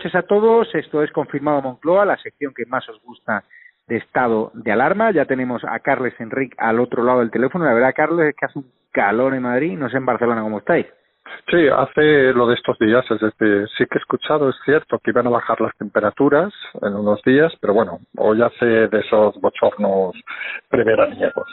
noches a todos. Esto es Confirmado Moncloa, la sección que más os gusta de estado de alarma. Ya tenemos a Carles Enrique al otro lado del teléfono. La verdad, Carles, es que hace un calor en Madrid. No sé en Barcelona cómo estáis. Sí, hace lo de estos días, es decir, sí que he escuchado, es cierto, que iban a bajar las temperaturas en unos días, pero bueno, hoy hace de esos bochornos preveraniegos.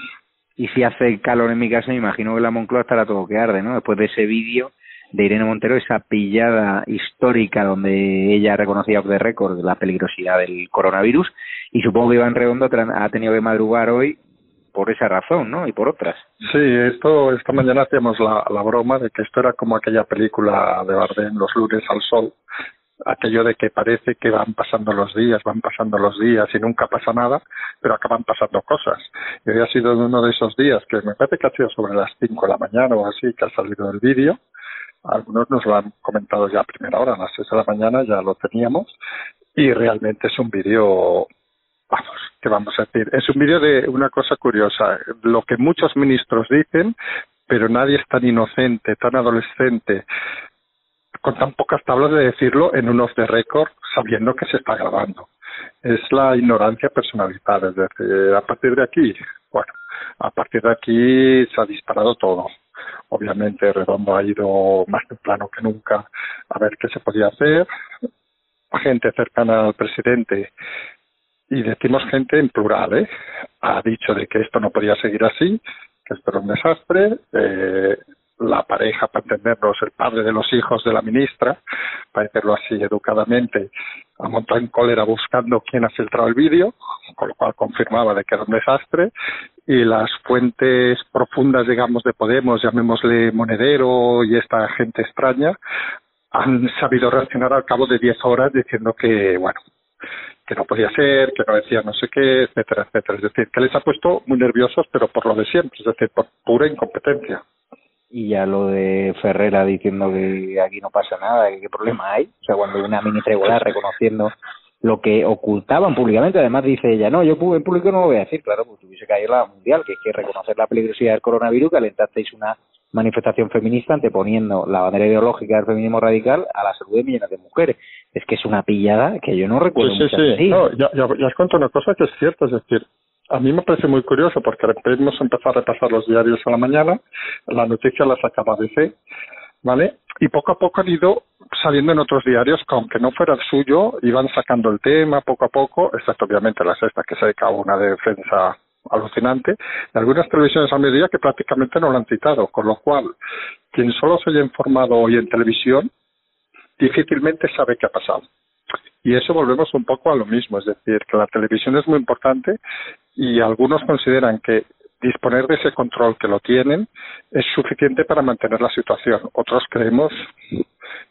Y si hace calor en mi casa, me imagino que la Moncloa estará todo que arde, ¿no? Después de ese vídeo de Irene Montero, esa pillada histórica donde ella reconocía off the record la peligrosidad del coronavirus y supongo que Iván Redondo ha tenido que madrugar hoy por esa razón, ¿no? Y por otras. Sí, esto esta mañana hacíamos la, la broma de que esto era como aquella película de Bardem, Los lunes al sol, aquello de que parece que van pasando los días, van pasando los días y nunca pasa nada, pero acaban pasando cosas. Y hoy ha sido uno de esos días que me parece que ha sido sobre las 5 de la mañana o así que ha salido el vídeo, algunos nos lo han comentado ya a primera hora, a las seis de la mañana ya lo teníamos y realmente es un vídeo, vamos, ¿qué vamos a decir? Es un vídeo de una cosa curiosa, lo que muchos ministros dicen, pero nadie es tan inocente, tan adolescente, con tan pocas tablas de decirlo en un off the record sabiendo que se está grabando. Es la ignorancia personalizada, es decir, a partir de aquí, bueno, a partir de aquí se ha disparado todo obviamente Redondo ha ido más temprano que nunca a ver qué se podía hacer. Gente cercana al presidente, y decimos gente en plural, ¿eh? ha dicho de que esto no podía seguir así, que esto era un desastre. Eh, la pareja, para entendernos, el padre de los hijos de la ministra, para decirlo así educadamente, ha montado en cólera buscando quién ha filtrado el vídeo, con lo cual confirmaba de que era un desastre, y las fuentes profundas, digamos, de Podemos, llamémosle Monedero y esta gente extraña, han sabido reaccionar al cabo de diez horas diciendo que, bueno, que no podía ser, que no decía no sé qué, etcétera, etcétera. Es decir, que les ha puesto muy nerviosos, pero por lo de siempre, es decir, por pura incompetencia y ya lo de Ferrera diciendo que aquí no pasa nada, que qué problema hay. O sea, cuando hay una mini tregua reconociendo lo que ocultaban públicamente, además dice ella, no, yo en público no lo voy a decir, claro, pues tuviese que ir la mundial, que es que reconocer la peligrosidad del coronavirus, que alentasteis una manifestación feminista anteponiendo la bandera ideológica del feminismo radical a la salud de millones de mujeres. Es que es una pillada que yo no recuerdo. Sí, sí, sí. No, ya, ya, ya os cuento una cosa que es cierta, es decir, a mí me parece muy curioso porque hemos empezado a repasar los diarios a la mañana, la noticia la sacaba DC, ¿vale? Y poco a poco han ido saliendo en otros diarios que aunque no fuera el suyo, iban sacando el tema poco a poco, excepto obviamente la sexta que se ha dedicado una defensa alucinante, de algunas televisiones a mediodía que prácticamente no lo han citado, con lo cual quien solo se haya informado hoy en televisión difícilmente sabe qué ha pasado. Y eso volvemos un poco a lo mismo, es decir, que la televisión es muy importante y algunos consideran que disponer de ese control que lo tienen es suficiente para mantener la situación. Otros creemos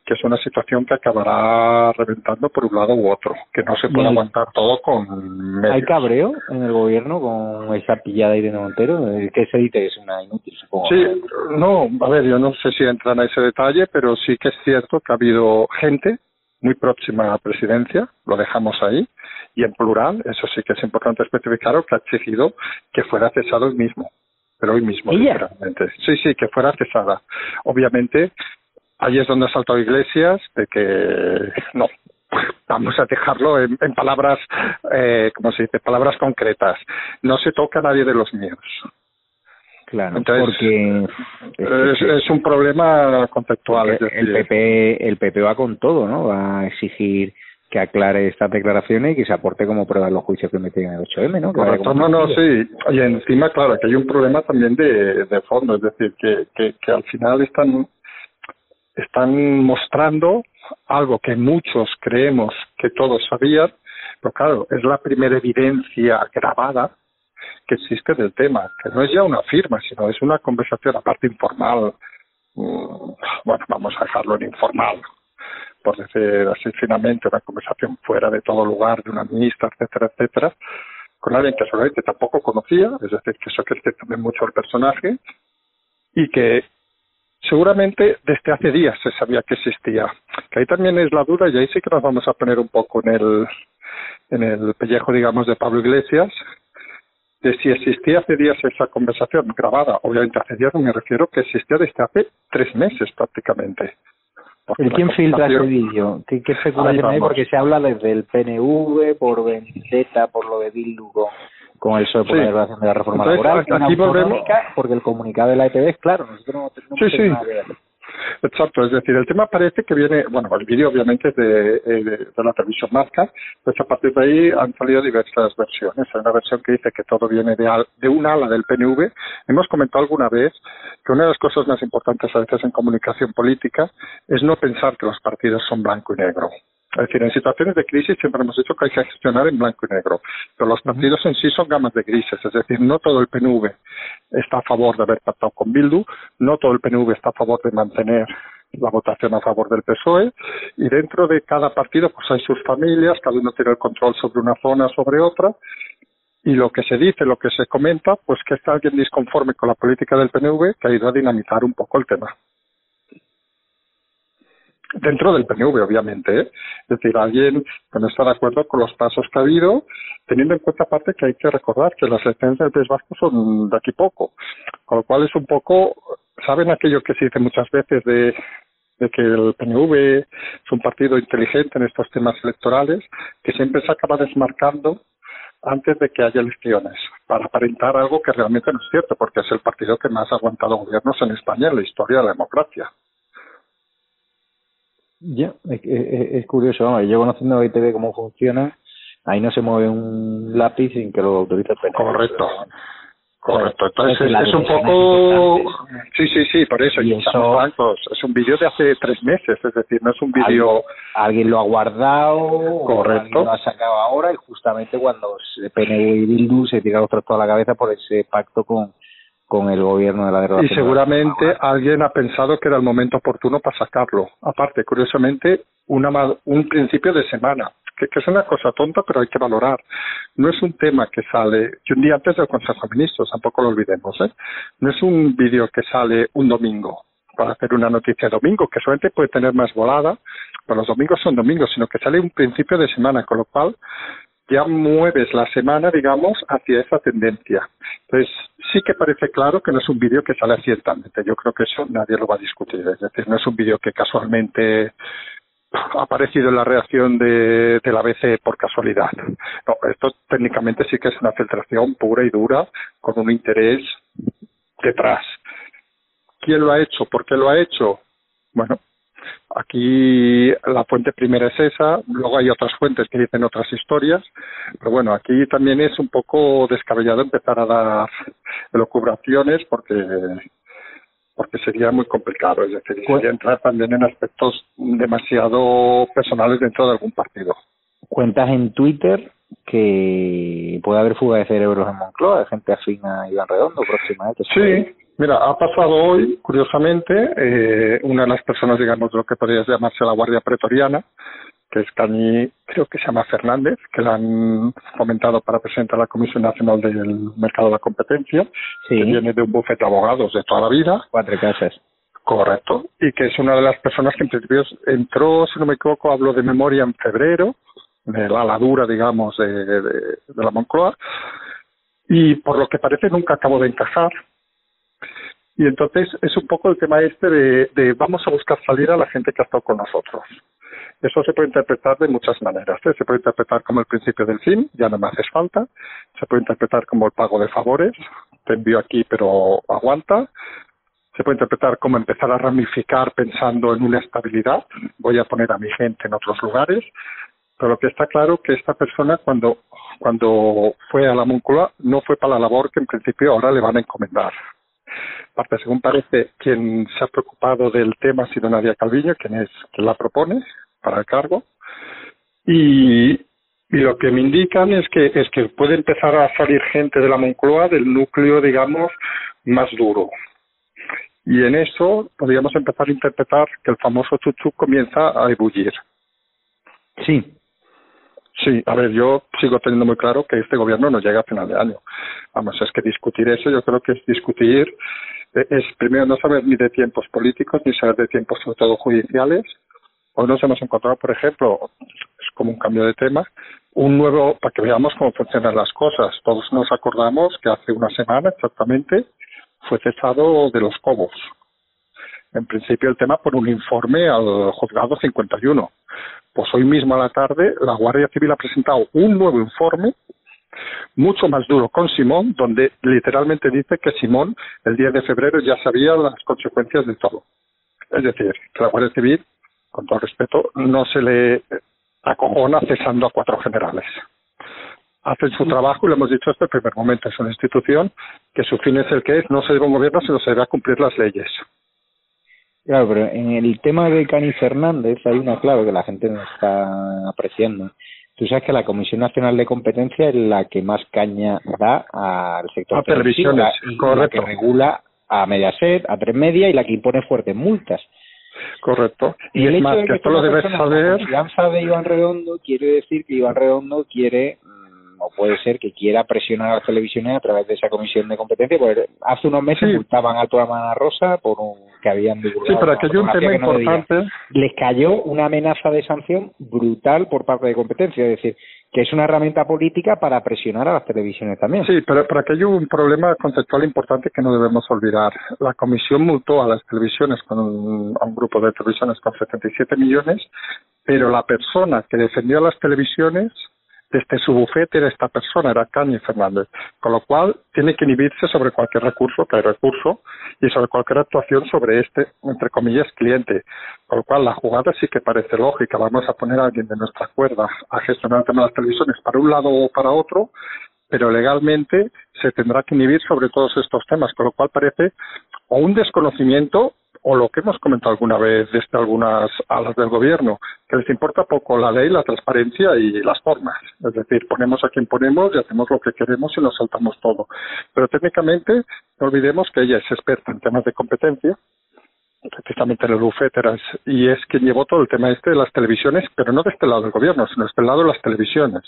que es una situación que acabará reventando por un lado u otro, que no se puede aguantar todo con medios. ¿Hay cabreo en el gobierno con esa pillada de Montero? ¿Qué se dice que es una inútil, supongo? Sí, no, a ver, yo no sé si entran a ese detalle, pero sí que es cierto que ha habido gente muy próxima a presidencia, lo dejamos ahí, y en plural, eso sí que es importante especificar, que ha exigido que fuera cesado el mismo, pero hoy mismo, literalmente. Sí, sí, que fuera cesada. Obviamente, ahí es donde ha saltado Iglesias de que no, vamos a dejarlo en, palabras, eh, como se dice, palabras concretas. No se toca a nadie de los míos. Claro, porque es, un problema conceptual. Es el PP el PP va con todo, ¿no? Va a exigir que aclare estas declaraciones y que se aporte como prueba los juicios que meten en el 8M, ¿no? Correcto, no, no, sí. Y encima, claro, que hay un problema también de, de fondo, es decir, que, que, que al final están, están mostrando algo que muchos creemos que todos sabían, pero claro, es la primera evidencia grabada que existe del tema, que no es ya una firma, sino es una conversación aparte informal, mm, bueno, vamos a dejarlo en informal, por decir así finalmente, una conversación fuera de todo lugar de una ministra, etcétera, etcétera, con alguien que solamente tampoco conocía, es decir, que eso crece también mucho el personaje, y que seguramente desde hace días se sabía que existía. Que ahí también es la duda y ahí sí que nos vamos a poner un poco en el, en el pellejo, digamos, de Pablo Iglesias, de si existía hace días esa conversación grabada. Obviamente hace días me refiero que existía desde hace tres meses prácticamente. ¿Y quién filtra ese vídeo? ¿Qué, qué especulación hay? Porque se habla desde el PNV, por Vendetta, por lo de Bildu con, el PSOE por la relación de la reforma laboral. Aquí volvemos... Porque el comunicado de la ETV es claro, nosotros no, tenemos sí, sí. nada que ver. Exacto, es decir, el tema parece que viene, bueno, el vídeo obviamente es de, eh, la televisión marca, pues a partir de ahí han salido diversas versiones. Hay una versión que dice que todo viene de, de un ala del PNV. Hemos comentado alguna vez que una de las cosas más importantes a veces en comunicación política es no pensar que los partidos son blanco y negro. Es decir, en situaciones de crisis siempre hemos dicho que hay que gestionar en blanco y negro, pero los partidos en sí son gamas de grises, es decir, no todo el PNV está a favor de haber pactado con Bildu, no todo el PNV está a favor de mantener la votación a favor del PSOE y dentro de cada partido pues hay sus familias, cada uno tiene el control sobre una zona, sobre otra y lo que se dice, lo que se comenta, pues que está alguien disconforme con la política del PNV que ha ido a dinamitar un poco el tema dentro del PNV, obviamente. ¿eh? Es decir, alguien que no está de acuerdo con los pasos que ha habido, teniendo en cuenta aparte que hay que recordar que las elecciones del País Vasco son de aquí poco, con lo cual es un poco, ¿saben aquello que se dice muchas veces de, de que el PNV es un partido inteligente en estos temas electorales, que siempre se acaba desmarcando antes de que haya elecciones, para aparentar algo que realmente no es cierto, porque es el partido que más ha aguantado gobiernos en España en la historia de la democracia. Ya, es, es, curioso, yo conociendo ITV cómo funciona, ahí no se mueve un lápiz sin que lo autorice el Correcto. Correcto, entonces es, un poco... Sí, sí, sí, por eso, y eso... es un vídeo de hace tres meses, es decir, no es un vídeo... Alguien, lo ha guardado, correcto. lo ha sacado ahora y justamente cuando PNV y Bildu se tira los toda la cabeza por ese pacto con, con el gobierno de la guerra. Y seguramente alguien ha pensado que era el momento oportuno para sacarlo. Aparte, curiosamente, una, un principio de semana, que, que, es una cosa tonta, pero hay que valorar. No es un tema que sale, un día antes del Consejo de Ministros, tampoco lo olvidemos, ¿eh? No es un vídeo que sale un domingo para hacer una noticia domingo, que solamente puede tener más volada, pero los domingos son domingos, sino que sale un principio de semana, con lo cual ya mueves la semana, digamos, hacia esa tendencia. Entonces, sí que parece claro que no es un vídeo que sale accidentalmente. Yo creo que eso nadie lo va a discutir. Es decir, no es un vídeo que casualmente ha aparecido en la reacción de, de la ABC por casualidad. No, esto técnicamente sí que es una filtración pura y dura con un interés detrás. ¿Quién lo ha hecho? ¿Por qué lo ha hecho? Bueno, Aquí la fuente primera es esa, luego hay otras fuentes que dicen otras historias, pero bueno, aquí también es un poco descabellado empezar a dar elucubraciones porque porque sería muy complicado, es decir, sería entrar también en aspectos demasiado personales dentro de algún partido. Cuentas en Twitter que puede haber fuga de cerebros en Moncloa, de gente afín a Iván Redondo próximamente. Sí, Mira, ha pasado hoy, curiosamente, eh, una de las personas, digamos, lo que podría llamarse la Guardia Pretoriana, que es Cañi, creo que se llama Fernández, que la han fomentado para presentar a la Comisión Nacional del Mercado de la Competencia, que viene de un bufete de abogados de toda la vida. Cuatro casas. Correcto. Y que es una de las personas que en principio entró, si no me equivoco, hablo de memoria en febrero, de la ladura, digamos, de, de, de la Moncloa, y por lo que parece nunca acabó de encajar y entonces es un poco el tema este de, de, vamos a buscar salir a la gente que ha estado con nosotros. Eso se puede interpretar de muchas maneras. ¿eh? Se puede interpretar como el principio del fin, ya no me haces falta. Se puede interpretar como el pago de favores, te envío aquí, pero aguanta. Se puede interpretar como empezar a ramificar pensando en una estabilidad. Voy a poner a mi gente en otros lugares. Pero lo que está claro que esta persona cuando, cuando fue a la Moncloa no fue para la labor que en principio ahora le van a encomendar. Aparte, según parece, quien se ha preocupado del tema ha sido Nadia Calviño, quien es quien la propone para el cargo. Y, y lo que me indican es que es que puede empezar a salir gente de la Moncloa del núcleo, digamos, más duro. Y en eso podríamos empezar a interpretar que el famoso chuchu comienza a ebullir. Sí. Sí, a ver, yo sigo teniendo muy claro que este gobierno no llega a final de año. Vamos, es que discutir eso yo creo que es discutir, eh, es primero no saber ni de tiempos políticos, ni saber de tiempos sobre todo judiciales. Hoy nos hemos encontrado, por ejemplo, es como un cambio de tema, un nuevo, para que veamos cómo funcionan las cosas. Todos nos acordamos que hace una semana exactamente fue cesado de los Cobos. En principio el tema por un informe al juzgado 51 pues hoy mismo a la tarde la Guardia Civil ha presentado un nuevo informe mucho más duro con Simón, donde literalmente dice que Simón el 10 de febrero ya sabía las consecuencias de todo. Es decir, que la Guardia Civil, con todo respeto, no se le acojona cesando a cuatro generales. Hacen su trabajo y lo hemos dicho desde el primer momento. Es una institución que su fin es el que es, no se debe un gobierno, sino se debe a cumplir las leyes. Claro, pero en el tema de Cani Fernández hay una clave que la gente no está apreciando. Tú sabes que la Comisión Nacional de Competencia es la que más caña da al sector a televisiones, y correcto. la que regula a Mediaset, a Tres Media y la que impone fuertes multas. Correcto. Y, el es hecho más, de que que esto lo debes saber. confianza de Iván Redondo quiere decir que Iván Redondo quiere o puede ser que quiera presionar a las televisiones a través de esa comisión de competencia porque hace unos meses Sí. multaban a toda Mana Rosa por un que habían divulgado Sí, pero aquí hay un tema que no debía. importante. les cayó una amenaza de sanción brutal por parte de competencia es decir que es una herramienta política para presionar a las televisiones también Sí, pero, pero aquí hay un problema conceptual importante que no debemos olvidar. La comisión multó a las televisiones con un, a un grupo de televisiones con 77 millones, pero la persona que defendió a las televisiones desde su bufete era esta persona, era Cani Fernández, con lo cual tiene que inhibirse sobre cualquier recurso, que hay recurso, y sobre cualquier actuación sobre este, entre comillas, cliente. Con lo cual la jugada sí que parece lógica. Vamos a poner a alguien de nuestra cuerda a gestionar el tema de las televisiones para un lado o para otro, pero legalmente se tendrá que inhibir sobre todos estos temas, con lo cual parece o un desconocimiento o lo que hemos comentado alguna vez desde algunas alas del gobierno, que les importa poco la ley, la transparencia y las formas. Es decir, ponemos a quien ponemos y hacemos lo que queremos y nos saltamos todo. Pero técnicamente, no olvidemos que ella es experta en temas de competencia, precisamente en el bufete era- y es quien llevó todo el tema este de las televisiones, pero no de este lado del gobierno, sino de este lado de las televisiones.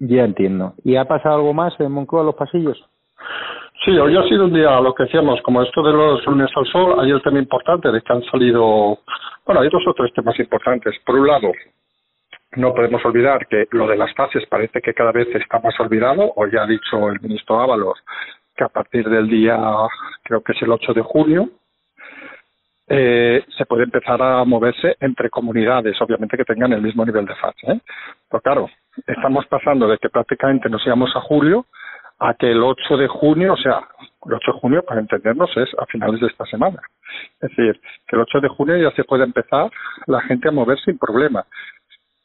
ya entiendo y ha pasado algo más en Moncloa los pasillos Sí, hoy ha sido un día, lo que decíamos, como esto de los lunes al sol, hay el tema importante de que han salido, bueno, hay dos o tres temas importantes. Por un lado, no podemos olvidar que lo de las fases parece que cada vez está más olvidado, o ya ha dicho el ministro Ábalos que a partir del día, creo que es el 8 de junio, eh, se puede empezar a moverse entre comunidades, obviamente que tengan el mismo nivel de fase. ¿eh? Pero claro, estamos pasando de que prácticamente nos íbamos a julio a que el 8 de junio, o sea, el 8 de junio, para entendernos, es a finales de esta semana. Es decir, que el 8 de junio ya se puede empezar la gente a mover sin problema.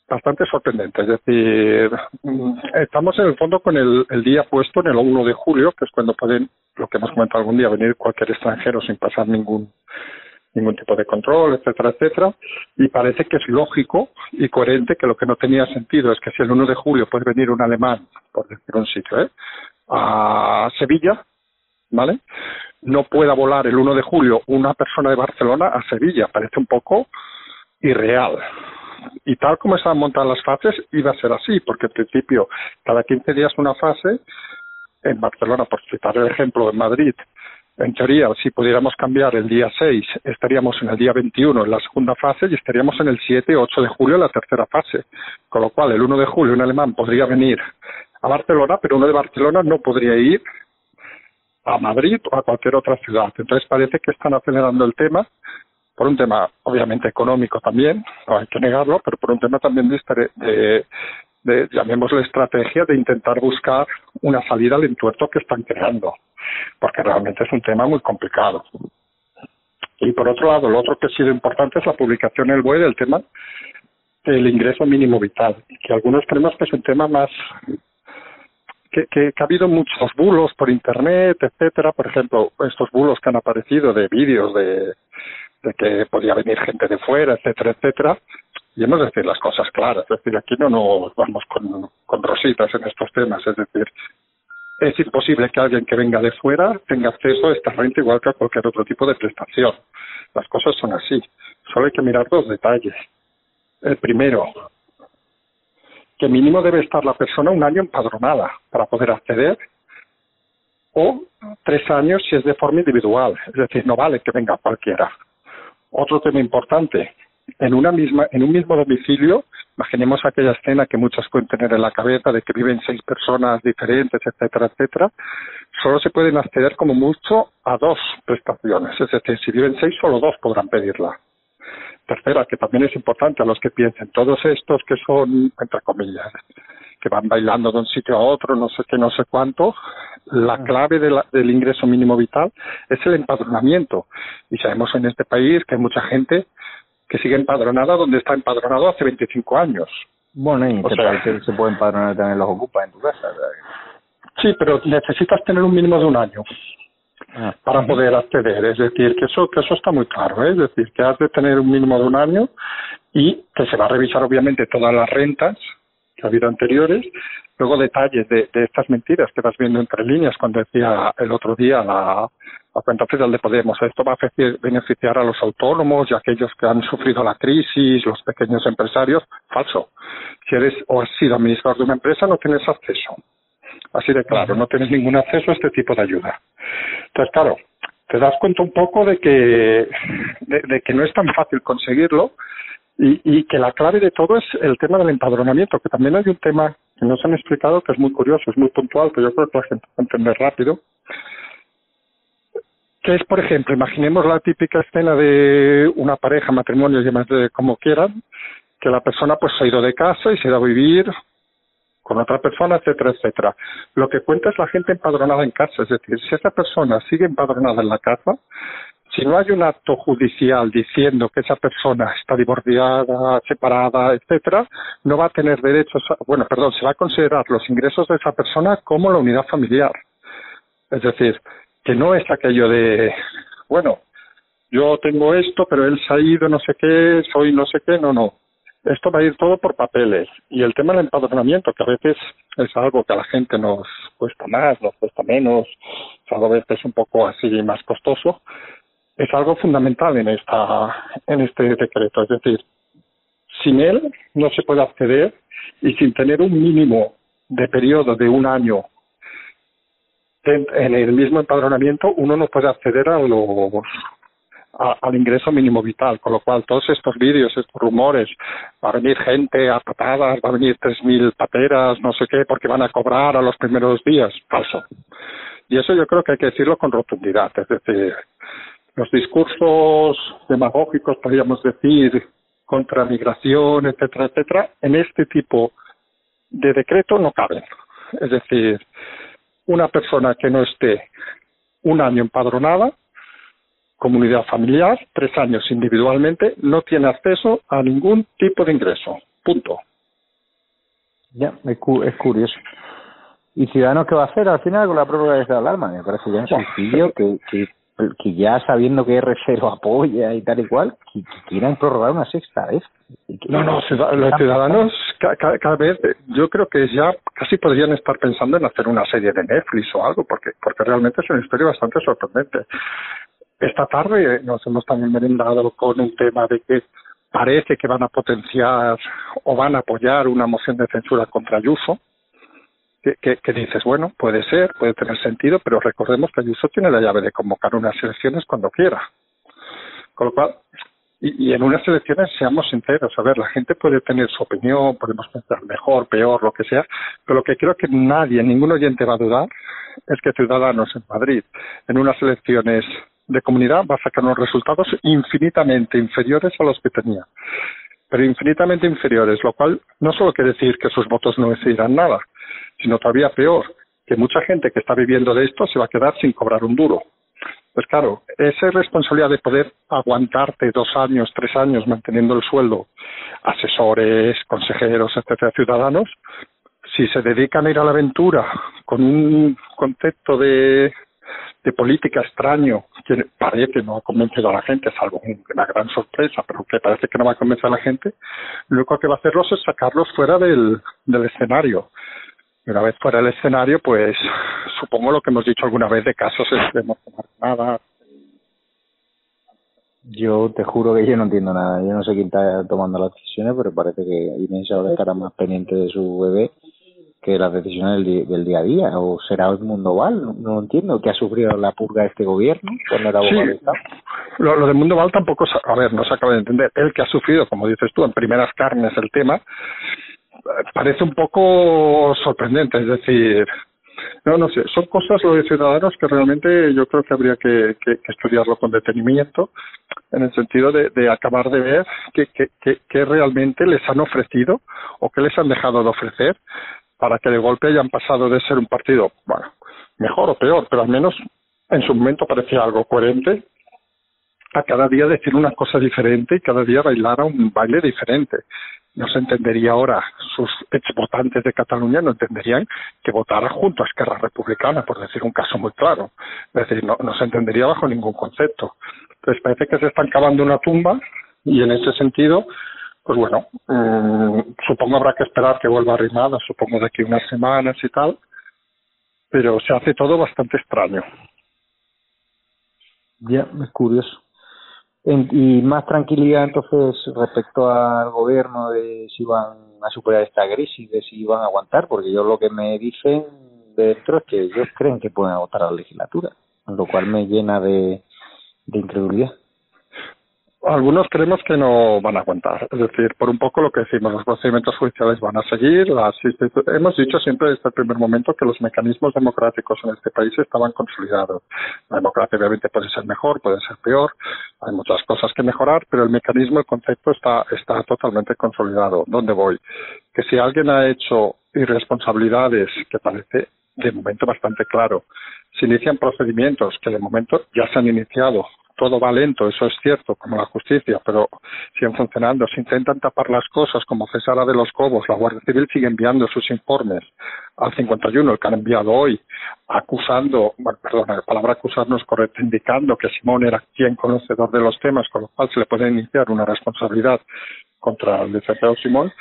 Bastante sorprendente. Es decir, mm, estamos en el fondo con el, el día puesto en el 1 de julio, que es cuando pueden, lo que hemos comentado algún día, venir cualquier extranjero sin pasar ningún ningún tipo de control, etcétera, etcétera, y parece que es lógico y coherente que lo que no tenía sentido es que si el 1 de julio puede venir un alemán, por decir un sitio, ¿eh? a Sevilla, ¿vale? No pueda volar el 1 de julio una persona de Barcelona a Sevilla, parece un poco irreal. Y tal como estaban montadas las fases, iba a ser así, porque en principio cada 15 días una fase, en Barcelona, por citar el ejemplo, en Madrid, en teoría, si pudiéramos cambiar el día 6, estaríamos en el día 21 en la segunda fase y estaríamos en el 7 o 8 de julio en la tercera fase. Con lo cual, el 1 de julio un alemán podría venir a Barcelona, pero uno de Barcelona no podría ir a Madrid o a cualquier otra ciudad. Entonces parece que están acelerando el tema por un tema obviamente económico también, no hay que negarlo, pero por un tema también de, de, de llamémoslo estrategia, de intentar buscar una salida al entuerto que están creando, porque realmente es un tema muy complicado. Y por otro lado, lo otro que ha sido importante es la publicación en el BOE del tema del ingreso mínimo vital, que algunos creemos que es un tema más que, que, ha habido muchos bulos por internet, etcétera, por ejemplo, estos bulos que han aparecido de vídeos de, de que podía venir gente de fuera, etcétera, etcétera, y hemos de decir las cosas claras, es decir, aquí no nos vamos con, con rositas en estos temas, es decir, es imposible que alguien que venga de fuera tenga acceso a esta renta igual que a cualquier otro tipo de prestación. Las cosas son así. Solo hay que mirar dos detalles. El primero, que mínimo debe estar la persona un año empadronada para poder acceder o tres años si es de forma individual. Es decir, no vale que venga cualquiera. Otro tema importante, en una misma, en un mismo domicilio, imaginemos aquella escena que muchos pueden tener en la cabeza de que viven seis personas diferentes, etcétera, etcétera, solo se pueden acceder como mucho a dos prestaciones, es decir, si viven seis, solo dos podrán pedirla. Tercera, que también es importante a los que piensen, todos estos que son, entre comillas, que van bailando de un sitio a otro, no sé qué, no sé cuánto, la ah. clave del ingreso mínimo vital es el empadronamiento. Y sabemos en este país que hay mucha gente que sigue empadronada donde está empadronado hace 25 años. Bueno, y este se puede empadronar también los ocupa en tu casa. Sí, pero necesitas tener un mínimo de un año ah. para poder acceder. Es decir, que eso, que eso está muy claro. ¿eh? Es decir, que has de tener un mínimo de un año y que se va a revisar obviamente todas las rentas que ha habido anteriores. Luego detalles de, de estas mentiras que vas viendo entre líneas cuando decía el otro día la, la cuenta oficial de Podemos. Esto va a beneficiar a los autónomos y a aquellos que han sufrido la crisis, los pequeños empresarios. Falso. Si eres o has sido administrador de una empresa, no tienes acceso. Así de claro, no tienes ningún acceso a este tipo de ayuda. Entonces, claro, te das cuenta un poco de que, de, que no es tan fácil conseguirlo y, y que la clave de todo es el tema del empadronamiento, que también hay un tema que nos han explicado que es muy curioso, es muy puntual, pero yo creo que la gente va a entender rápido, que es, por ejemplo, imaginemos la típica escena de una pareja, matrimonio, llamadle como quieran, que la persona pues ha ido de casa y se ha ido a vivir con otra persona, etcétera, etcétera. Lo que cuenta es la gente empadronada en casa, es decir, si esa persona sigue empadronada en la casa, si no hay un acto judicial diciendo que esa persona está divorciada, separada, etcétera, no va a tener derechos, bueno, perdón, se va a considerar los ingresos de esa persona como la unidad familiar. Es decir, que no es aquello de, bueno, yo tengo esto, pero él se ha ido, no sé qué, soy no sé qué, no, no. Esto va a ir todo por papeles. Y el tema del empadronamiento, que a veces es algo que a la gente nos cuesta más, nos cuesta menos, a veces un poco así más costoso, es algo fundamental en, esta, en este decreto. Es decir, sin él no se puede acceder y sin tener un mínimo de periodo de un año en el mismo empadronamiento uno no puede acceder a los al ingreso mínimo vital, con lo cual todos estos vídeos, estos rumores, va a venir gente a patadas, va a venir tres mil pateras, no sé qué, porque van a cobrar a los primeros días, falso. Y eso yo creo que hay que decirlo con rotundidad, es decir, los discursos demagógicos, podríamos decir, contra migración, etcétera, etcétera, en este tipo de decreto no caben. Es decir, una persona que no esté un año empadronada, comunidad familiar, tres años individualmente, no tiene acceso a ningún tipo de ingreso. Punto. Ya, es, curioso. ¿Y Ciudadanos qué va a hacer al final con la prórroga de esta alarma? Me parece ya sencillo que, que que ya sabiendo que R0 apoya y tal y cual, que, quieran prorrogar una sexta vez. No, no, los ciudadanos cada, vez, yo creo que ya casi podrían estar pensando en hacer una serie de Netflix o algo, porque, porque realmente es una historia bastante sorprendente. Esta tarde nos hemos también merendado con un tema de que parece que van a potenciar o van a apoyar una moción de censura contra Ayuso, que, que, dices, bueno, puede ser, puede tener sentido, pero recordemos que Ayuso tiene la llave de convocar unas elecciones cuando quiera. Con lo cual, y, y, en unas elecciones seamos sinceros, a ver, la gente puede tener su opinión, podemos pensar mejor, peor, lo que sea, pero lo que creo que nadie, ningún oyente va a dudar es que Ciudadanos en Madrid, en unas elecciones de comunidad va a sacar unos resultados infinitamente inferiores a los que tenía. Pero infinitamente inferiores, lo cual no solo quiere decir que sus votos no decidirán nada, sino todavía peor, que mucha gente que está viviendo de esto se va a quedar sin cobrar un duro. Pues claro, esa responsabilidad de poder aguantarte dos años, tres años manteniendo el sueldo, asesores, consejeros, etcétera, ciudadanos, si se dedican a ir a la aventura con un concepto de, de política extraño que parece que no ha convencido a la gente, salvo una gran sorpresa, pero que parece que no va a convencer a la gente, lo único que va a hacerlos es sacarlos fuera del, del escenario. Una vez fuera del escenario, pues supongo lo que hemos dicho alguna vez de casos extremos, nada. Yo te juro que yo no entiendo nada. Yo no sé quién está tomando las decisiones, pero parece que Inés ahora estará más pendiente de su bebé que las decisiones del, día a día. ¿O será el mundo Val? No, no entiendo. ¿Qué ha sufrido la purga de este gobierno cuando era sí. Lo, lo del mundo Val tampoco, a ver, no se acaba de entender. El que ha sufrido, como dices tú, en primeras carnes el tema, parece un poco sorprendente, es decir, no, no sé, son cosas lo de ciudadanos que realmente yo creo que habría que, estudiarlo con detenimiento, en el sentido de, acabar de ver qué que, que, realmente les han ofrecido o qué les han dejado de ofrecer para que de golpe hayan pasado de ser un partido, bueno, mejor o peor, pero al menos en su momento parecía algo coherente a cada día decir una cosa diferente y cada día bailar a un baile diferente no se entendería ahora, sus ex votantes de Cataluña no entenderían que votara junto a Esquerra Republicana, por decir un caso muy claro. Es decir, no, no se entendería bajo ningún concepto. Entonces parece que se están cavando una tumba y en ese sentido, pues bueno, mmm, supongo habrá que esperar que vuelva arrimada, supongo de aquí unas semanas y tal, pero se hace todo bastante extraño. Ya, es curioso y más tranquilidad entonces respecto al gobierno de si van a superar esta crisis, de si van a aguantar, porque yo lo que me dicen dentro es que ellos creen que pueden agotar la legislatura, lo cual me llena de, de incredulidad algunos creemos que no van a aguantar. Es decir, por un poco lo que decimos, los procedimientos judiciales van a seguir. Las hemos dicho siempre desde el primer momento que los mecanismos democráticos en este país estaban consolidados. La democracia obviamente puede ser mejor, puede ser peor, hay muchas cosas que mejorar, pero el mecanismo, el concepto está, está totalmente consolidado. ¿Dónde voy? Que si alguien ha hecho irresponsabilidades, que parece de momento bastante claro, se inician procedimientos que de momento ya se han iniciado todo va lento, eso es cierto, como la justicia, pero siguen funcionando. Se intentan tapar las cosas, como Cesara de los Cobos, la Guardia Civil sigue enviando sus informes al 51, el que han enviado hoy, acusando, perdón, la palabra acusar no es correcta, indicando que Simón era quien conocedor de los temas, con lo cual se le puede iniciar una responsabilidad contra el licenciado Simón.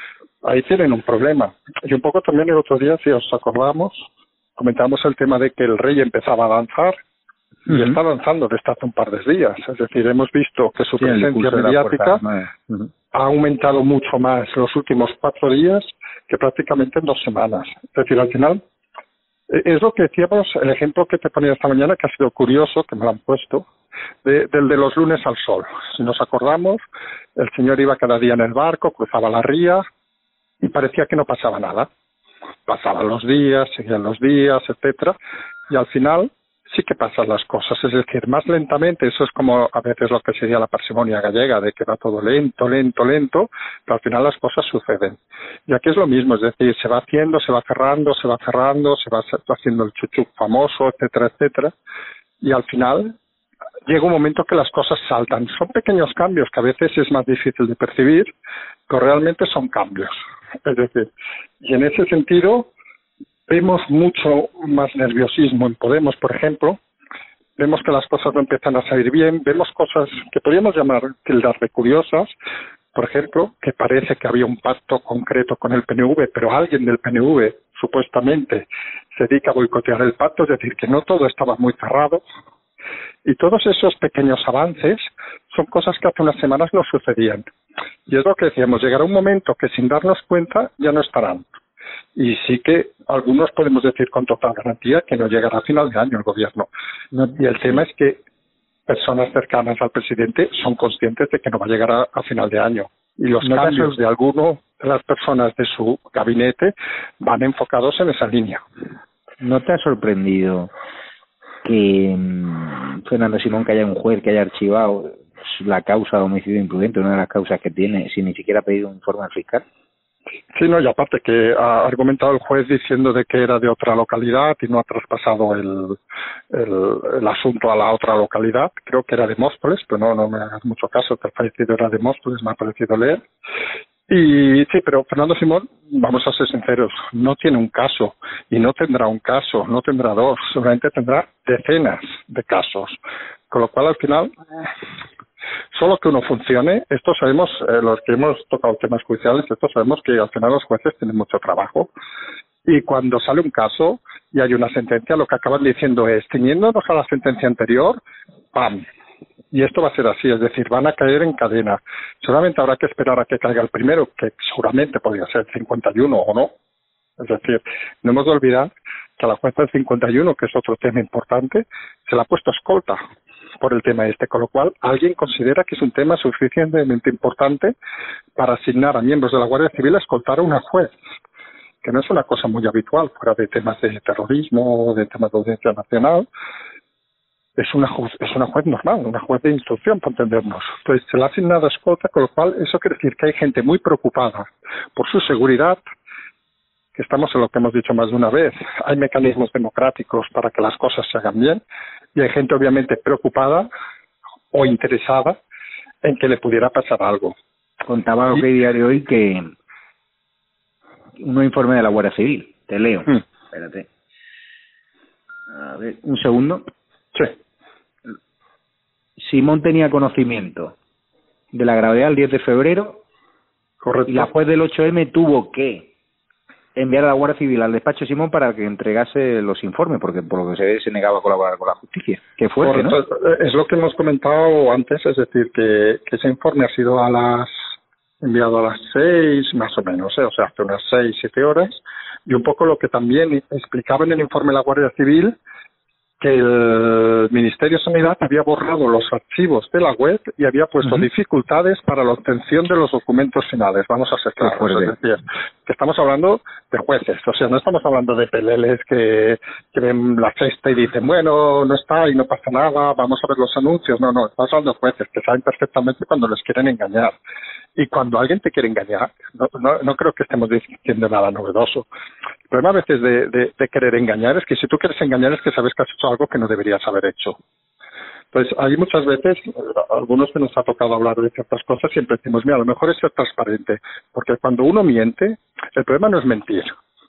Ahí tienen un problema. Y un poco también el otro día, si os acordamos, comentamos el tema de que el rey empezaba a danzar y está avanzando desde hace un par de días. Es decir, hemos visto que su presencia mediática ha aumentado mucho más los últimos cuatro días que prácticamente en dos semanas. Es decir, al final, e, es lo que decíamos, el ejemplo que te ponía esta mañana, que ha sido curioso, que me lo han puesto, de, del de los lunes al sol. Si nos acordamos, el señor iba cada día en el barco, cruzaba la ría y parecía que no pasaba nada. Pasaban los días, seguían los días, etcétera, y al final sí que pasan las cosas, es decir, más lentamente, eso es como a veces lo que sería la parsimonia gallega, de que va todo lento, lento, lento, pero al final las cosas suceden. Y aquí es lo mismo, es decir, se va haciendo, se va cerrando, se va cerrando, se va haciendo el chuchuc famoso, etcétera, etcétera, y al final llega un momento que las cosas saltan. Son pequeños cambios que a veces es más difícil de percibir, pero realmente son cambios. Es decir, y en ese sentido, vemos mucho más nerviosismo en Podemos, por ejemplo. Vemos que las cosas no empiezan a salir bien. Vemos cosas que podríamos llamar tildas de curiosas. Por ejemplo, que parece que había un pacto concreto con el PNV, pero alguien del PNV supuestamente se dedica a boicotear el pacto, es decir, que no todo estaba muy cerrado. Y todos esos pequeños avances son cosas que hace unas semanas no sucedían. Y es lo que decíamos, llegará un momento que sin darnos cuenta ya no estarán y sí que algunos podemos decir con total garantía que no llegará a final de año el gobierno. y el tema es que personas cercanas al presidente son conscientes de que no va a llegar a, final de año. Y los cambios de alguno de las personas de su gabinete van enfocados en esa línea. ¿No te ha sorprendido que mm, Fernando Simón que haya un juez que haya archivado la causa de homicidio imprudente, una de las causas que tiene, sin ni siquiera pedir un informe al fiscal. Sí, no, y aparte que ha argumentado el juez diciendo de que era de otra localidad y no ha traspasado el, el, asunto a la otra localidad. Creo que era de Móstoles, pero no, no me hagas mucho caso, que el fallecido era de Móstoles, me ha parecido leer. Y sí, pero Fernando Simón, vamos a ser sinceros, no tiene un caso y no tendrá un caso, no tendrá dos, seguramente tendrá decenas de casos. Con lo cual, al final, solo que uno funcione, esto sabemos, eh, los que hemos tocado temas judiciales, esto sabemos que al final los jueces tienen mucho trabajo y cuando sale un caso y hay una sentencia, lo que acaban diciendo es, teniéndonos a la sentencia anterior, ¡pam! Y esto va a ser así, es decir, van a caer en cadena. Solamente habrá que esperar a que caiga el primero, que seguramente podría ser 51 o no. Es decir, no hemos de olvidar que a la jueza del 51, que es otro tema importante, se la ha puesto escolta por el tema este, con lo cual alguien considera que es un tema suficientemente importante para asignar a miembros de la Guardia Civil a escoltar a una juez, que no es una cosa muy habitual fuera de temas de terrorismo de temas de audiencia nacional. Es una, juez, es una juez normal, una juez de instrucción, para entendernos. Entonces, se le ha asignado escolta, con lo cual eso quiere decir que hay gente muy preocupada por su seguridad, que estamos en lo que hemos dicho más de una vez. Hay mecanismos democráticos para que las cosas se hagan bien y hay gente obviamente preocupada o interesada en que le pudiera pasar algo. Contaba que diario hoy que un informe de la Guardia Civil, te leo, hmm. espérate. A ver, un segundo. Sí. Simón tenía conocimiento de la gravedad el 10 de febrero Correcto. y la juez del 8M tuvo que enviar a la Guardia Civil al despacho Simón para que entregase los informes, porque por lo que se ve se negaba a colaborar con la justicia. Qué fuerte, ¿no? Es lo que hemos comentado antes, es decir, que, que ese informe ha sido a las enviado a las seis, más o menos, ¿eh? o sea, hace unas seis, siete horas, y un poco lo que también explicaba en el informe de la Guardia Civil que el Ministerio de Sanidad había borrado los archivos de la web y había puesto dificultades para la obtención de los documentos finales. Vamos a ser claros, es decir, estamos hablando de jueces, o sea, no estamos hablando de peleles que, ven la cesta y dicen, bueno, no está y no pasa nada, vamos a ver los anuncios. No, no, estamos hablando de jueces que saben perfectamente cuando les quieren engañar. Y cuando alguien te quiere engañar, no, no, no creo que estemos diciendo nada novedoso. El problema a veces de, de, querer engañar es que si tú quieres engañar es que sabes que has hecho algo que no deberías haber hecho. Entonces, hay muchas veces, algunos que nos ha tocado hablar de ciertas cosas, siempre decimos, mira, a lo mejor es ser transparente, porque cuando uno miente, el problema no es mentir.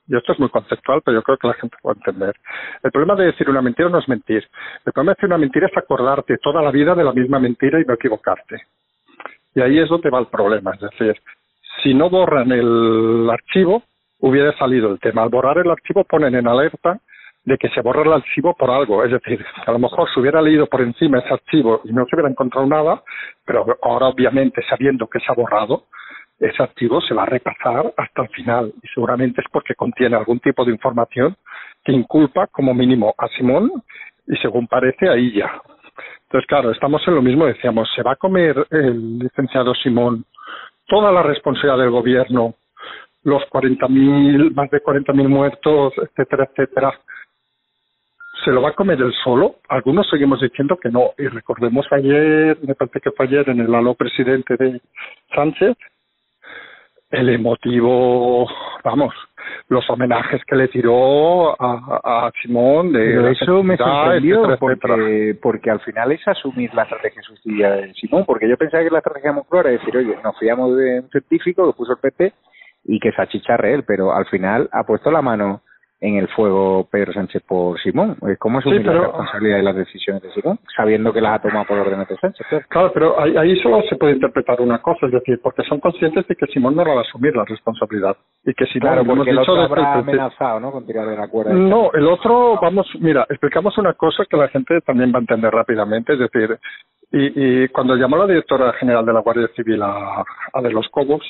Y esto es muy conceptual, pero yo creo que la gente puede entender. El problema de decir una mentira no es mentir. El problema de decir una mentira es acordarte toda la vida de la misma mentira y no equivocarte. Y ahí es donde va el problema. Es decir, si no borran el archivo, hubiera salido el tema. Al borrar el archivo ponen en alerta de que se borra el archivo por algo. Es decir, a lo mejor se hubiera leído por encima ese archivo y no se hubiera encontrado nada, pero ahora obviamente sabiendo que se ha borrado, ese archivo se va a repasar hasta el final y seguramente es porque contiene algún tipo de información que inculpa como mínimo a Simón y según parece a ella. Entonces, claro, estamos en lo mismo, decíamos, ¿se va a comer el licenciado Simón toda la responsabilidad del gobierno, los 40.000, más de 40.000 muertos, etcétera, etcétera? ¿Se lo va a comer él solo? Algunos seguimos diciendo que no. Y recordemos ayer, me parece que fue ayer en el aló presidente de Sánchez, el emotivo, vamos, los homenajes que le tiró a, a Simón de eso me sorprendió porque, porque al final es asumir la estrategia suicida de Simón porque yo pensaba que la estrategia muy clara es decir oye nos fiamos de un científico que puso el PP y que se achicharre él pero al final ha puesto la mano en el fuego Pedro Sánchez por Simón. ¿Cómo asumir la responsabilidad de las decisiones de Simón, sabiendo que las ha tomado por orden de Sánchez? Claro, pero ahí, ahí, solo se puede interpretar una cosa, es decir, porque son conscientes de que Simón no va a asumir la responsabilidad. Y que si claro, porque el otro habrá amenazado, ¿no?, con tirar de la cuerda. No, el otro, vamos, mira, explicamos una cosa que la gente también va a entender rápidamente, es decir, y, y cuando llamó la directora general de la Guardia Civil a, a de los Cobos,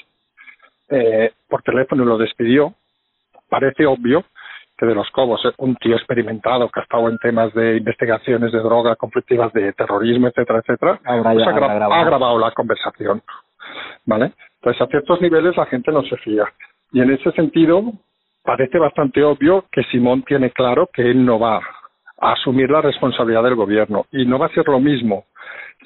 eh, por teléfono y lo despidió, parece obvio de los Cobos, un tío experimentado que ha estado en temas de investigaciones de droga, conflictivas de terrorismo, etcétera, etcétera, pues ha, grabado. la conversación. ¿Vale? Entonces, a ciertos niveles la gente no se fía. Y en ese sentido, parece bastante obvio que Simón tiene claro que él no va a asumir la responsabilidad del gobierno. Y no va a ser lo mismo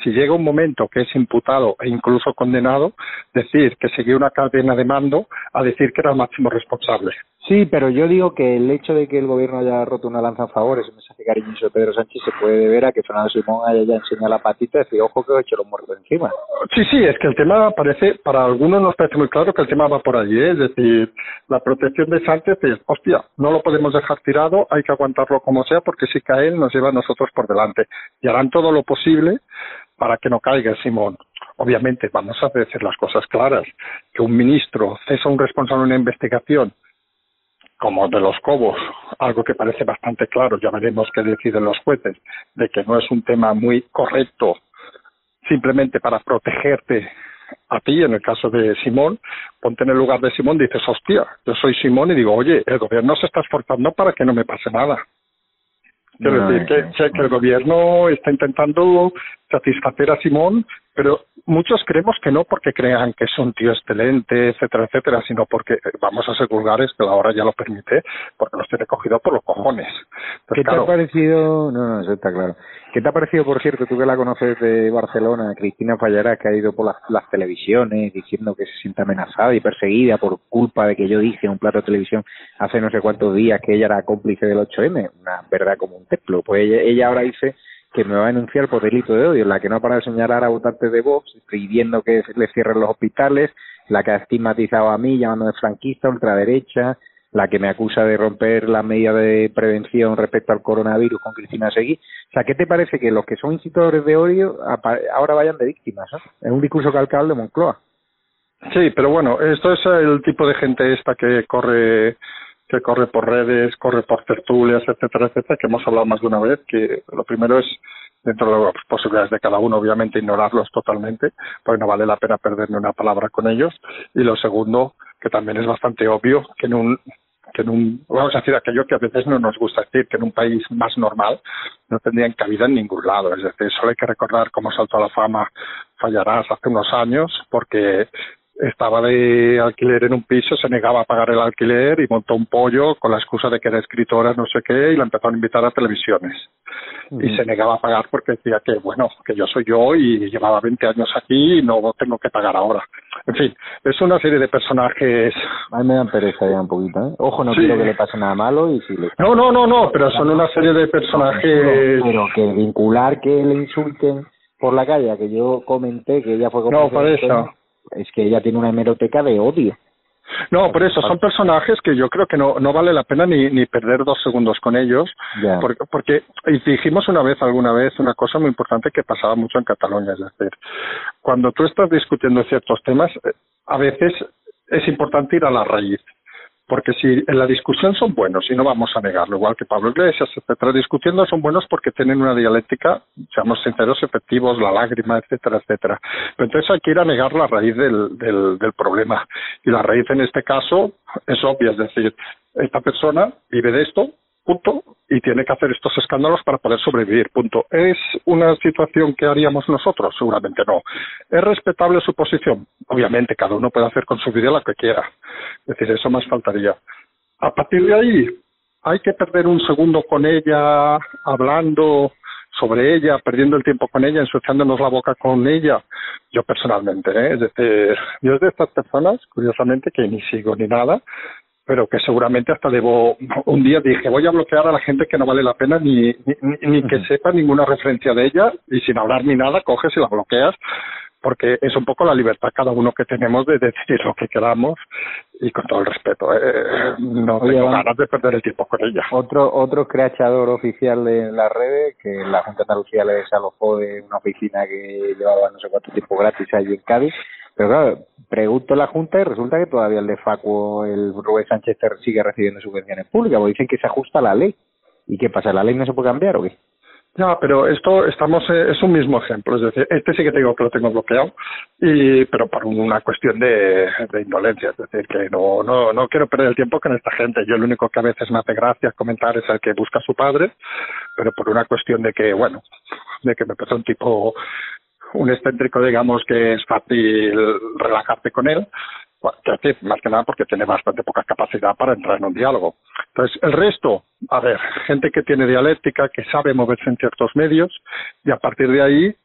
si llega un momento que es imputado e incluso condenado, decir que seguía una cadena de mando a decir que era el máximo responsable. Sí, pero yo digo que el hecho de que el gobierno haya roto una lanza a favor, ese mensaje cariñoso de Pedro Sánchez, se puede deber a que Fernando Simón haya ya enseñado la patita y decir, ojo que he hecho los muertos encima. Sí, sí, es que el tema parece, para algunos nos parece muy claro que el tema va por allí, ¿eh? es decir, la protección de Sánchez es, hostia, no lo podemos dejar tirado, hay que aguantarlo como sea, porque si cae él nos lleva a nosotros por delante. Y harán todo lo posible para que no caiga Simón. Obviamente, vamos a decir las cosas claras, que un ministro cesa a un responsable de una investigación como de los Cobos, algo que parece bastante claro, ya veremos qué deciden los jueces, de que no es un tema muy correcto simplemente para protegerte a ti, en el caso de Simón, ponte en el lugar de Simón, dices, hostia, yo soy Simón y digo, oye, el gobierno se está esforzando para que no me pase nada. Quiero decir que, que, el gobierno está intentando satisfacer a Simón, pero muchos creemos que no porque crean que es un tío excelente, etcétera, etcétera, sino porque, eh, vamos a ser vulgares, que la hora ya lo permite, porque los tiene cogido por los cojones. ¿Qué te ha parecido? No, no, eso está claro. ¿Qué te ha parecido, por cierto, tú que la conoces de Barcelona, Cristina Fallará, que ha ido por las, las televisiones diciendo que se siente amenazada y perseguida por culpa de que yo dije en un plato de televisión hace no sé cuántos días que ella era cómplice del 8M? Una verdad como un templo. Pues ella, ella ahora dice que me va a denunciar por delito de odio, la que no para de señalar a votantes de Vox, pidiendo que le cierren los hospitales, la que ha estigmatizado a mí llamándome franquista, ultraderecha, la que me acusa de romper las medidas de prevención respecto al coronavirus con Cristina Seguí. O sea, ¿qué te parece que los que son incitadores de odio ahora vayan de víctimas? Es un discurso calcado de Moncloa. Sí, pero bueno, esto es el tipo de gente esta que corre que corre por redes, corre por tertulias, etcétera, etcétera, que hemos hablado más de una vez, que lo primero es, dentro de las posibilidades de cada uno, obviamente, ignorarlos totalmente, porque no vale la pena perder ni una palabra con ellos, y lo segundo, que también es bastante obvio, que en un que en un, vamos a decir aquello que a veces no nos gusta decir, que en un país más normal no tendrían cabida en ningún lado. Es decir, solo hay que recordar cómo saltó a la fama Fallarás hace unos años, porque estaba de alquiler en un piso, se negaba a pagar el alquiler y montó un pollo con la excusa de que era escritora, no sé qué, y la empezó a invitar a televisiones. Y se negaba a pagar porque decía que, bueno, que yo soy yo y llevaba 20 años aquí y no tengo que pagar ahora. En fin, es una serie de personajes. A mí me dan pereza ya un poquito, ¿eh? Ojo, no quiero que le pase nada malo y si le... No, no, no, no, pero son una serie de personajes... Pero que vincular que le insulten por la calle, que yo comenté que ella fue... No, por eso es que ella tiene una hemeroteca de odio. No, por eso son personajes que yo creo que no, no vale la pena ni, ni perder dos segundos con ellos, porque, porque dijimos una vez, alguna vez, una cosa muy importante que pasaba mucho en Cataluña, es decir, cuando tú estás discutiendo ciertos temas, eh, a veces es importante ir a la raíz porque si en la discusión son buenos, y no vamos a negarlo, igual que Pablo Iglesias, etcétera, discutiendo son buenos porque tienen una dialéctica, seamos sinceros, efectivos, la lágrima, etcétera, etcétera. Pero entonces hay que ir a negar la raíz del, del, del problema. Y la raíz en este caso es obvia, es decir, esta persona vive de esto, punto, y tiene que hacer estos escándalos para poder sobrevivir, punto. ¿Es una situación que haríamos nosotros? Seguramente no. ¿Es respetable su posición? Obviamente, cada uno puede hacer con su vida lo que quiera. Es decir, eso más faltaría. A partir de ahí, hay que perder un segundo con ella, hablando sobre ella, perdiendo el tiempo con ella, ensuciándonos la boca con ella. Yo personalmente, ¿eh? es decir, yo es de estas personas, curiosamente, que ni sigo ni nada, pero que seguramente hasta debo, un día dije, voy a bloquear a la gente que no vale la pena ni, ni, ni que sepa ninguna referencia de ella y sin hablar ni nada, coges y la bloqueas porque es un poco la libertad cada uno que tenemos de decir lo que queramos y con todo el respeto. ¿eh? no tengo ganas de perder el tiempo con ella. Otro otro creachador oficial de las redes, que la Junta de Andalucía le desalojó de una oficina que llevaba no sé cuánto tiempo gratis allí en Cádiz, pero claro, pregunto a la Junta y resulta que todavía el de Facuo, el Rubén Sánchez, sigue recibiendo subvenciones públicas, porque dicen que se ajusta a la ley. ¿Y qué pasa? ¿La ley no se puede cambiar o qué? Ya, pero esto estamos eh, es un mismo ejemplo, es decir, este sí que te digo que lo tengo bloqueado y pero por una cuestión de, de indolencia, es decir, que no no no quiero perder el tiempo con esta gente. Yo lo único que a veces me hace gracia comentar es el que busca a su padre, pero por una cuestión de que bueno, de que me parece un tipo un excéntrico, digamos, que es fácil relajarte con él, más que nada porque tiene bastante poca capacidad para entrar en un diálogo. Entonces, el resto, a ver, gente que tiene dialéctica, que sabe moverse en ciertos medios, y a partir de ahí,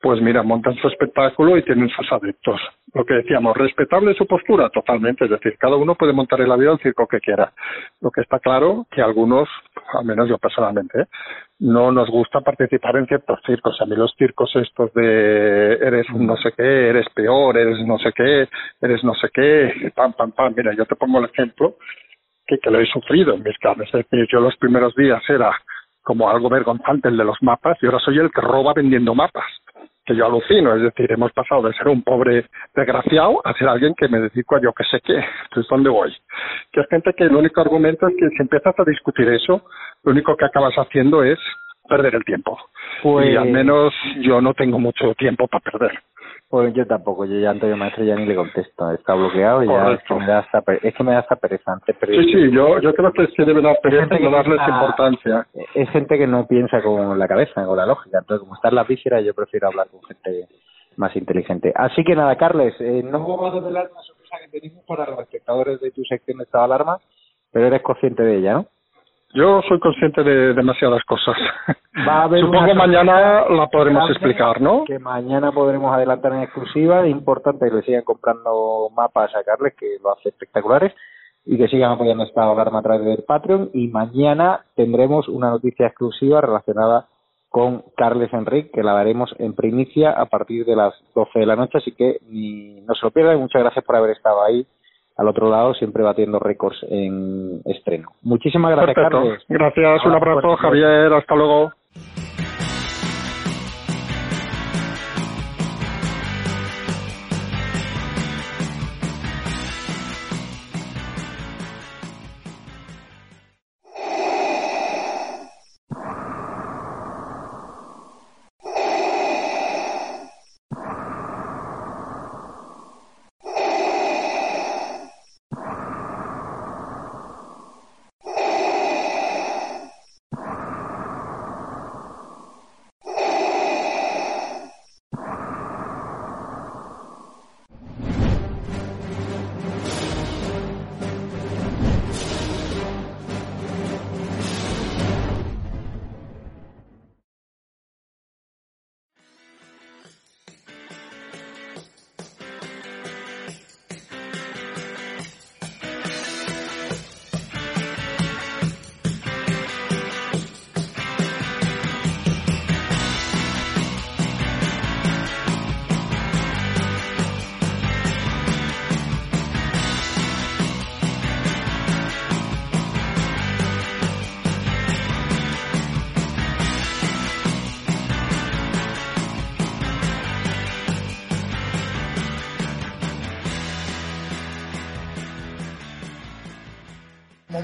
pues mira, montan su espectáculo y tienen sus adeptos. Lo que decíamos, respetable su postura, totalmente, es decir, cada uno puede montar en la vida el circo que quiera. Lo que está claro que algunos, al menos yo personalmente, no nos gusta participar en ciertos circos. A mí los circos estos de eres no sé qué, eres peor, eres no sé qué, eres no sé qué, pam, pam, pam. Mira, yo te pongo el ejemplo que, que lo he sufrido en mis carnes. Es decir, yo los primeros días era como algo vergonzante el de los mapas y ahora soy el que roba vendiendo mapas que yo alucino, es decir, hemos pasado de ser un pobre desgraciado a ser alguien que me dedico a yo que sé qué, entonces ¿dónde voy? Que es gente que el único argumento es que si empiezas a discutir eso, lo único que acabas haciendo es perder el tiempo. Y al pues menos yo no tengo mucho tiempo para perder. Pues yo tampoco, yo ya Antonio Maestro ya ni le contesto, está bloqueado y ya es que me da esa, es que me da esa pereza. sí, sí, yo, yo creo que sí debe dar pereza y no darles importancia. Es gente que no piensa con la cabeza, con la lógica, entonces como está en la víscera yo prefiero hablar con gente más inteligente. Así que nada, Carles, eh, no vamos a desvelar una sorpresa que tenemos para los espectadores de tu sección de estado de alarma, pero eres consciente de ella, ¿no? Yo soy consciente de demasiadas cosas. Va a haber Supongo mañana la podremos explicar, ¿no? Que mañana podremos adelantar en exclusiva. Es importante que le sigan comprando mapas a Carles, que lo hace espectaculares, y que sigan apoyando esta alarma a través del Patreon. Y mañana tendremos una noticia exclusiva relacionada con Carles Enrique, que la daremos en primicia a partir de las 12 de la noche. Así que ni, no se lo pierdan. Muchas gracias por haber estado ahí al otro lado, siempre batiendo récords en estreno. Muchísimas gracias, Carlos. Gracias, un abrazo, Javier. Hasta luego.